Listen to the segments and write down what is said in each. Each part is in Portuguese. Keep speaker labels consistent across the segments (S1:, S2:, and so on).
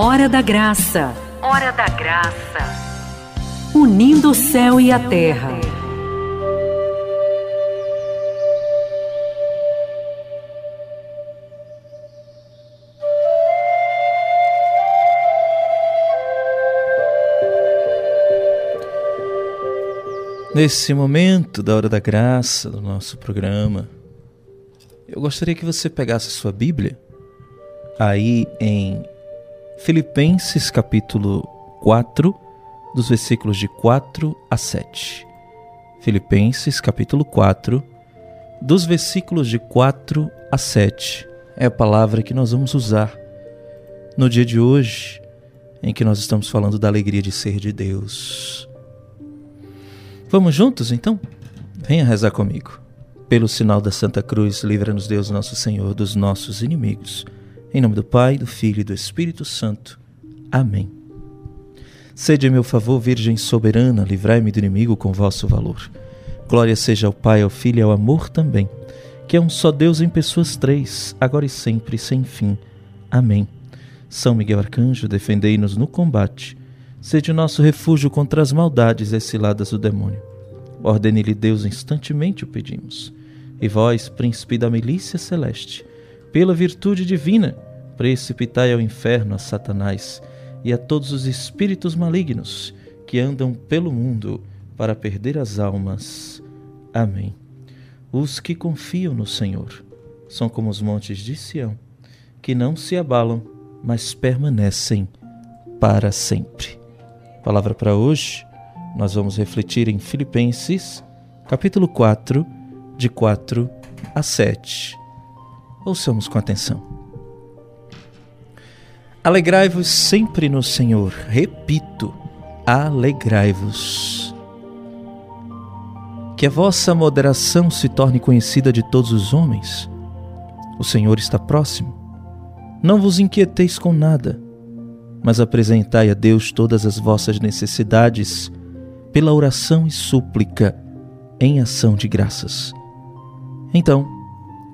S1: Hora da Graça. Hora da Graça. Unindo o céu e a terra.
S2: Nesse momento da Hora da Graça do nosso programa, eu gostaria que você pegasse a sua Bíblia aí em Filipenses capítulo 4, dos versículos de 4 a 7. Filipenses capítulo 4, dos versículos de 4 a 7. É a palavra que nós vamos usar no dia de hoje, em que nós estamos falando da alegria de ser de Deus. Vamos juntos então? Venha rezar comigo. Pelo sinal da Santa Cruz, livra-nos Deus, nosso Senhor, dos nossos inimigos. Em nome do Pai, do Filho e do Espírito Santo. Amém. Sede em meu favor, Virgem soberana, livrai-me do inimigo com vosso valor. Glória seja ao Pai, ao Filho e ao amor também, que é um só Deus em pessoas três, agora e sempre, sem fim. Amém. São Miguel Arcanjo, defendei-nos no combate. Sede o nosso refúgio contra as maldades e ciladas do demônio. Ordene-lhe Deus instantemente o pedimos. E vós, príncipe da milícia celeste, pela virtude divina, precipitai ao inferno a Satanás e a todos os espíritos malignos que andam pelo mundo para perder as almas. Amém. Os que confiam no Senhor são como os montes de Sião, que não se abalam, mas permanecem para sempre. Palavra para hoje, nós vamos refletir em Filipenses, capítulo 4, de 4 a 7. Ouçamos com atenção. Alegrai-vos sempre no Senhor. Repito, alegrai-vos. Que a vossa moderação se torne conhecida de todos os homens. O Senhor está próximo. Não vos inquieteis com nada, mas apresentai a Deus todas as vossas necessidades pela oração e súplica em ação de graças. Então,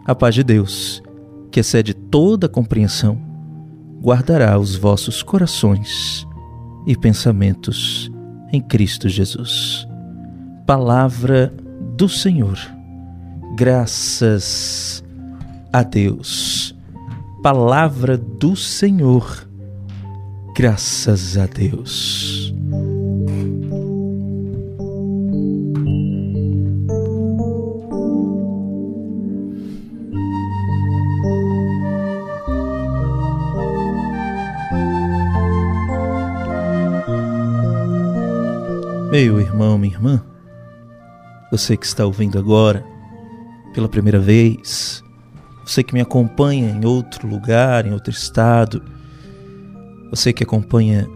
S2: a paz de Deus, que excede toda compreensão, guardará os vossos corações e pensamentos em Cristo Jesus. Palavra do Senhor. Graças a Deus. Palavra do Senhor. Graças a Deus. Meu irmão, minha irmã, você que está ouvindo agora pela primeira vez, você que me acompanha em outro lugar, em outro estado, você que acompanha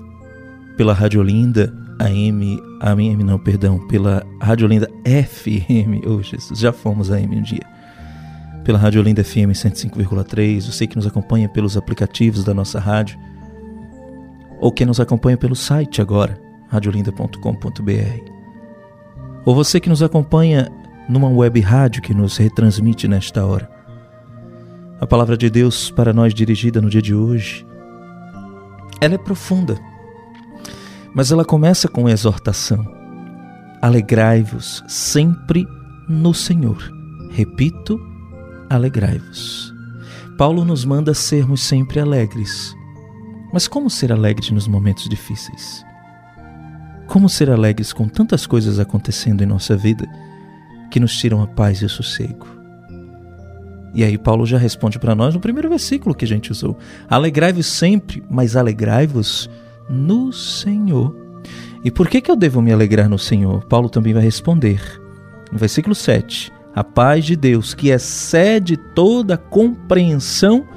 S2: pela Rádio Olinda, AM, AM não, perdão, pela Rádio Olinda FM, oh Jesus, já fomos AM um dia. Pela Rádio Olinda FM 105,3, você que nos acompanha pelos aplicativos da nossa rádio, ou que nos acompanha pelo site agora, radiolinda.com.br. Ou você que nos acompanha numa web rádio que nos retransmite nesta hora. A palavra de Deus para nós dirigida no dia de hoje, ela é profunda, mas ela começa com exortação. Alegrai-vos sempre no Senhor. Repito, alegrai-vos. Paulo nos manda sermos sempre alegres. Mas como ser alegre nos momentos difíceis? Como ser alegres com tantas coisas acontecendo em nossa vida que nos tiram a paz e o sossego? E aí Paulo já responde para nós no primeiro versículo que a gente usou: Alegrai-vos sempre, mas alegrai-vos no Senhor. E por que, que eu devo me alegrar no Senhor? Paulo também vai responder. No versículo 7: A paz de Deus, que excede toda compreensão,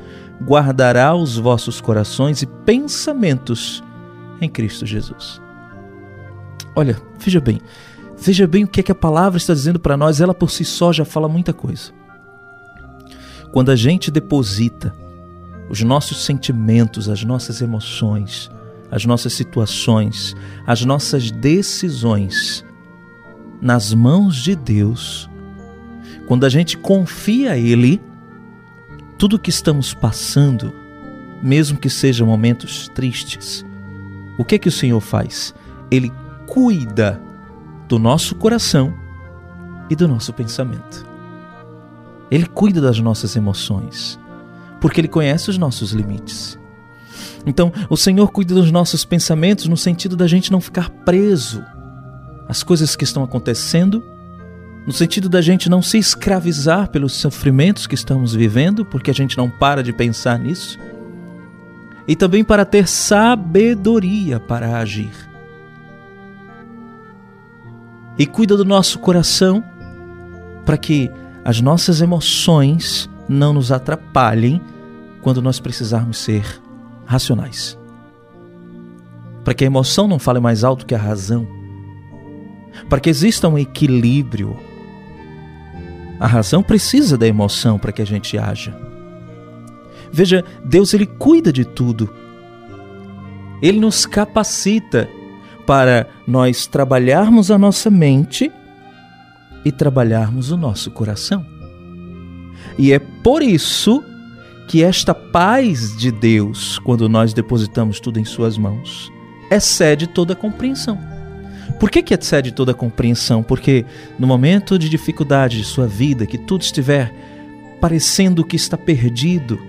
S2: guardará os vossos corações e pensamentos em Cristo Jesus. Olha, veja bem, veja bem o que, é que a palavra está dizendo para nós, ela por si só já fala muita coisa. Quando a gente deposita os nossos sentimentos, as nossas emoções, as nossas situações, as nossas decisões nas mãos de Deus, quando a gente confia a Ele, tudo que estamos passando, mesmo que sejam momentos tristes, o que é que o Senhor faz? Ele cuida do nosso coração e do nosso pensamento. Ele cuida das nossas emoções, porque ele conhece os nossos limites. Então, o Senhor cuida dos nossos pensamentos no sentido da gente não ficar preso às coisas que estão acontecendo, no sentido da gente não se escravizar pelos sofrimentos que estamos vivendo, porque a gente não para de pensar nisso, e também para ter sabedoria para agir. E cuida do nosso coração para que as nossas emoções não nos atrapalhem quando nós precisarmos ser racionais. Para que a emoção não fale mais alto que a razão. Para que exista um equilíbrio. A razão precisa da emoção para que a gente haja. Veja, Deus ele cuida de tudo. Ele nos capacita para nós trabalharmos a nossa mente e trabalharmos o nosso coração. E é por isso que esta paz de Deus, quando nós depositamos tudo em Suas mãos, excede toda a compreensão. Por que, que excede toda a compreensão? Porque no momento de dificuldade de sua vida, que tudo estiver parecendo que está perdido,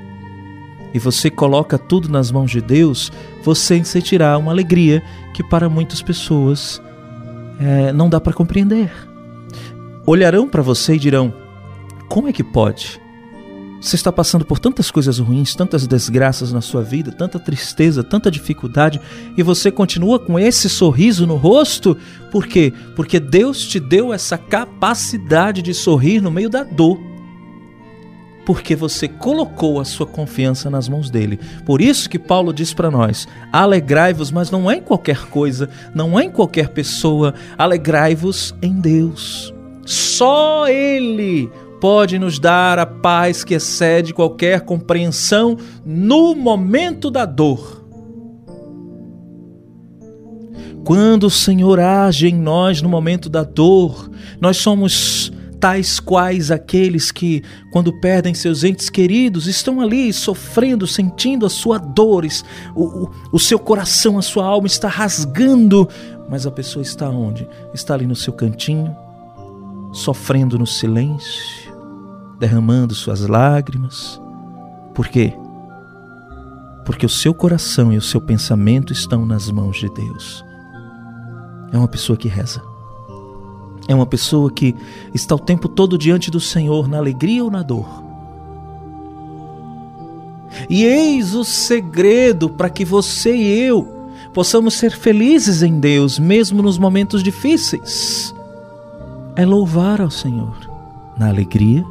S2: e você coloca tudo nas mãos de Deus, você sentirá uma alegria que para muitas pessoas é, não dá para compreender. Olharão para você e dirão: como é que pode? Você está passando por tantas coisas ruins, tantas desgraças na sua vida, tanta tristeza, tanta dificuldade, e você continua com esse sorriso no rosto? Por quê? Porque Deus te deu essa capacidade de sorrir no meio da dor. Porque você colocou a sua confiança nas mãos dele. Por isso que Paulo diz para nós: alegrai-vos, mas não é em qualquer coisa, não é em qualquer pessoa, alegrai-vos em Deus. Só Ele pode nos dar a paz que excede qualquer compreensão no momento da dor. Quando o Senhor age em nós no momento da dor, nós somos tais quais aqueles que, quando perdem seus entes queridos, estão ali sofrendo, sentindo as suas dores, o, o, o seu coração, a sua alma está rasgando, mas a pessoa está onde? Está ali no seu cantinho, sofrendo no silêncio, derramando suas lágrimas. Por quê? Porque o seu coração e o seu pensamento estão nas mãos de Deus. É uma pessoa que reza. É uma pessoa que está o tempo todo diante do Senhor, na alegria ou na dor. E eis o segredo para que você e eu possamos ser felizes em Deus, mesmo nos momentos difíceis. É louvar ao Senhor na alegria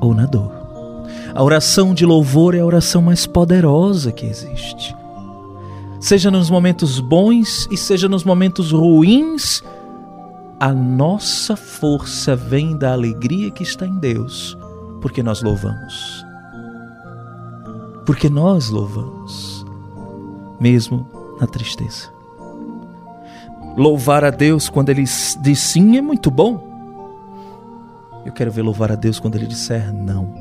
S2: ou na dor. A oração de louvor é a oração mais poderosa que existe. Seja nos momentos bons e seja nos momentos ruins, a nossa força vem da alegria que está em Deus, porque nós louvamos. Porque nós louvamos, mesmo na tristeza. Louvar a Deus quando Ele diz sim é muito bom eu quero ver louvar a Deus quando Ele disser não.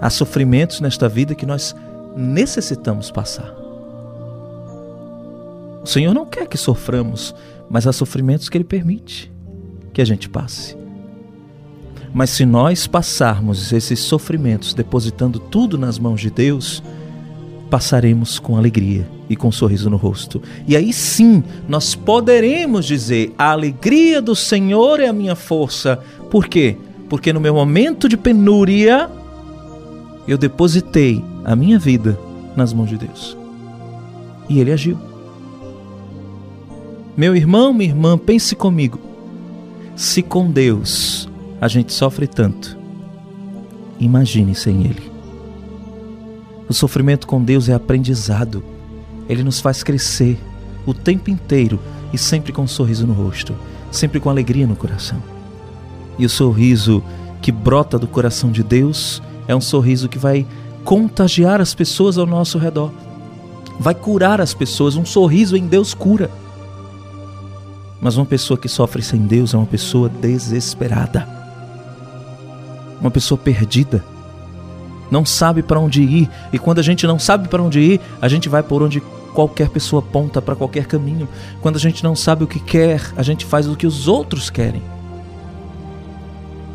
S2: Há sofrimentos nesta vida que nós necessitamos passar. O Senhor não quer que soframos, mas há sofrimentos que Ele permite que a gente passe. Mas se nós passarmos esses sofrimentos depositando tudo nas mãos de Deus, passaremos com alegria e com um sorriso no rosto. E aí sim, nós poderemos dizer: a alegria do Senhor é a minha força. Por quê? Porque no meu momento de penúria, eu depositei a minha vida nas mãos de Deus. E Ele agiu. Meu irmão, minha irmã, pense comigo. Se com Deus a gente sofre tanto, imagine sem Ele. O sofrimento com Deus é aprendizado. Ele nos faz crescer o tempo inteiro e sempre com um sorriso no rosto, sempre com alegria no coração. E o sorriso que brota do coração de Deus é um sorriso que vai contagiar as pessoas ao nosso redor, vai curar as pessoas. Um sorriso em Deus cura. Mas uma pessoa que sofre sem Deus é uma pessoa desesperada, uma pessoa perdida não sabe para onde ir, e quando a gente não sabe para onde ir, a gente vai por onde qualquer pessoa aponta para qualquer caminho. Quando a gente não sabe o que quer, a gente faz o que os outros querem.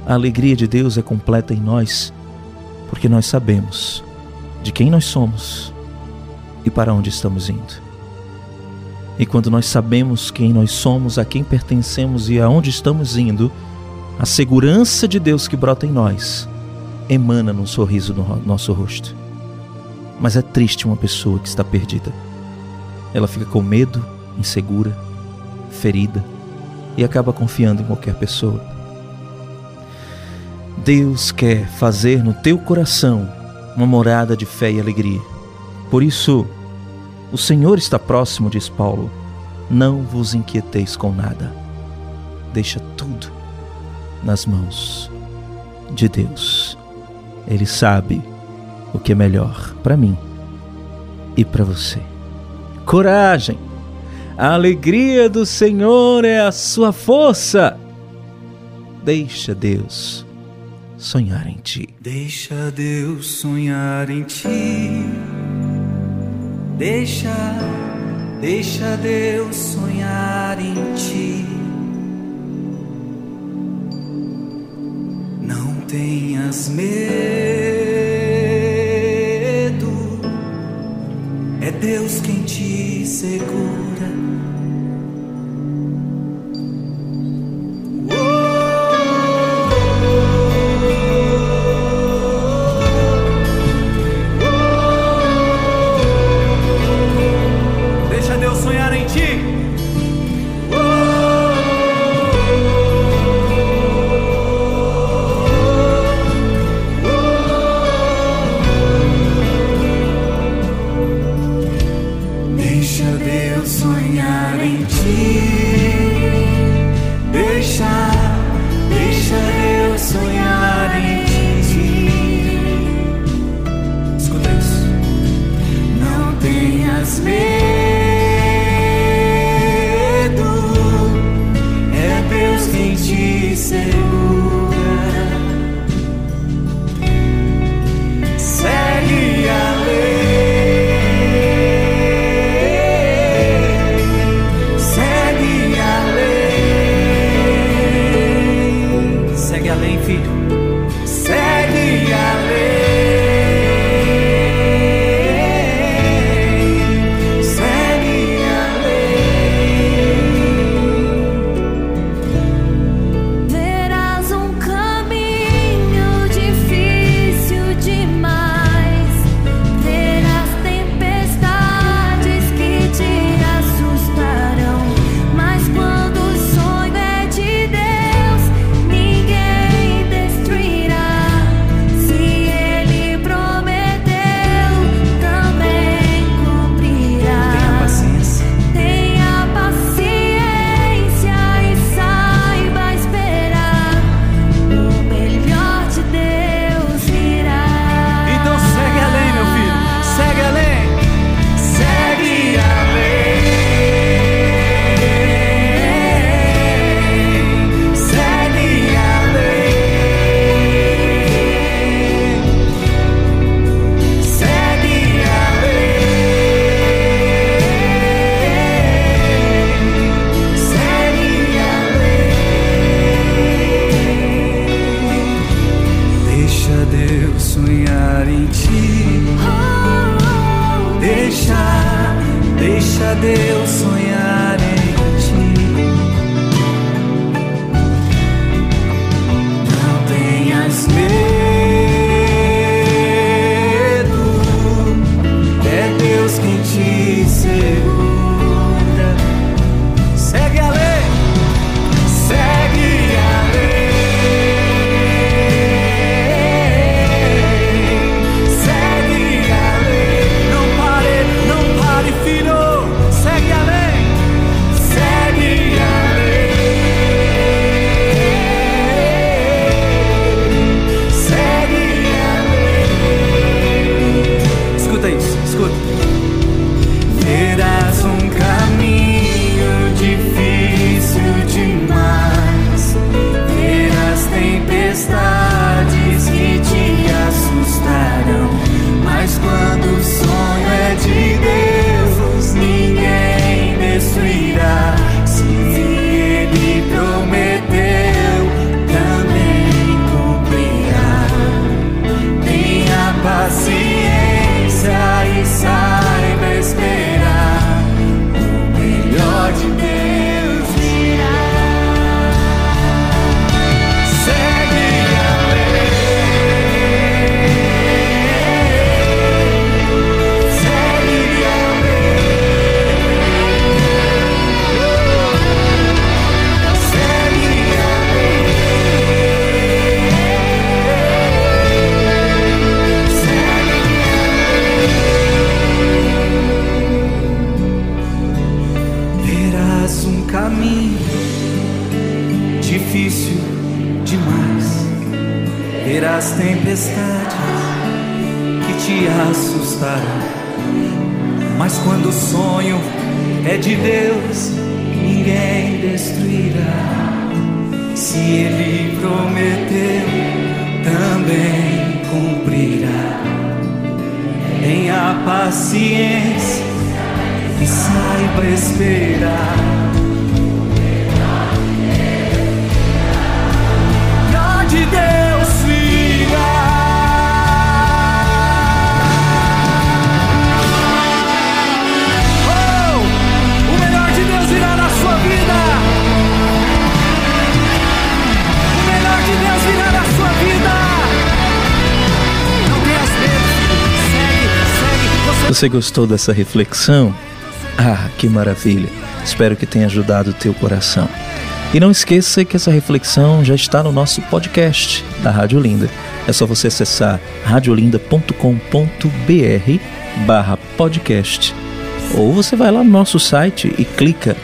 S2: A alegria de Deus é completa em nós, porque nós sabemos de quem nós somos e para onde estamos indo. E quando nós sabemos quem nós somos, a quem pertencemos e aonde estamos indo, a segurança de Deus que brota em nós emana num sorriso no nosso rosto. Mas é triste uma pessoa que está perdida. Ela fica com medo, insegura, ferida e acaba confiando em qualquer pessoa. Deus quer fazer no teu coração uma morada de fé e alegria. Por isso, o Senhor está próximo, diz Paulo. Não vos inquieteis com nada. Deixa tudo nas mãos de Deus. Ele sabe o que é melhor para mim e para você. Coragem! A alegria do Senhor é a sua força. Deixa Deus sonhar em ti.
S3: Deixa Deus sonhar em ti. Deixa, deixa Deus sonhar em ti. Não tenhas medo, é Deus quem te segura. Tempestades que te assustarão. Mas quando o sonho é de Deus, ninguém destruirá. Se Ele prometeu, também cumprirá. Tenha paciência e saiba esperar.
S2: Você gostou dessa reflexão? Ah, que maravilha! Espero que tenha ajudado o teu coração. E não esqueça que essa reflexão já está no nosso podcast da Rádio Linda. É só você acessar radiolinda.com.br barra podcast. Ou você vai lá no nosso site e clica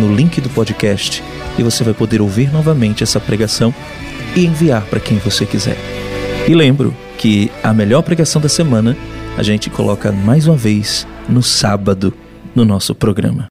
S2: no link do podcast e você vai poder ouvir novamente essa pregação e enviar para quem você quiser. E lembro que a melhor pregação da semana a gente coloca mais uma vez no sábado no nosso programa.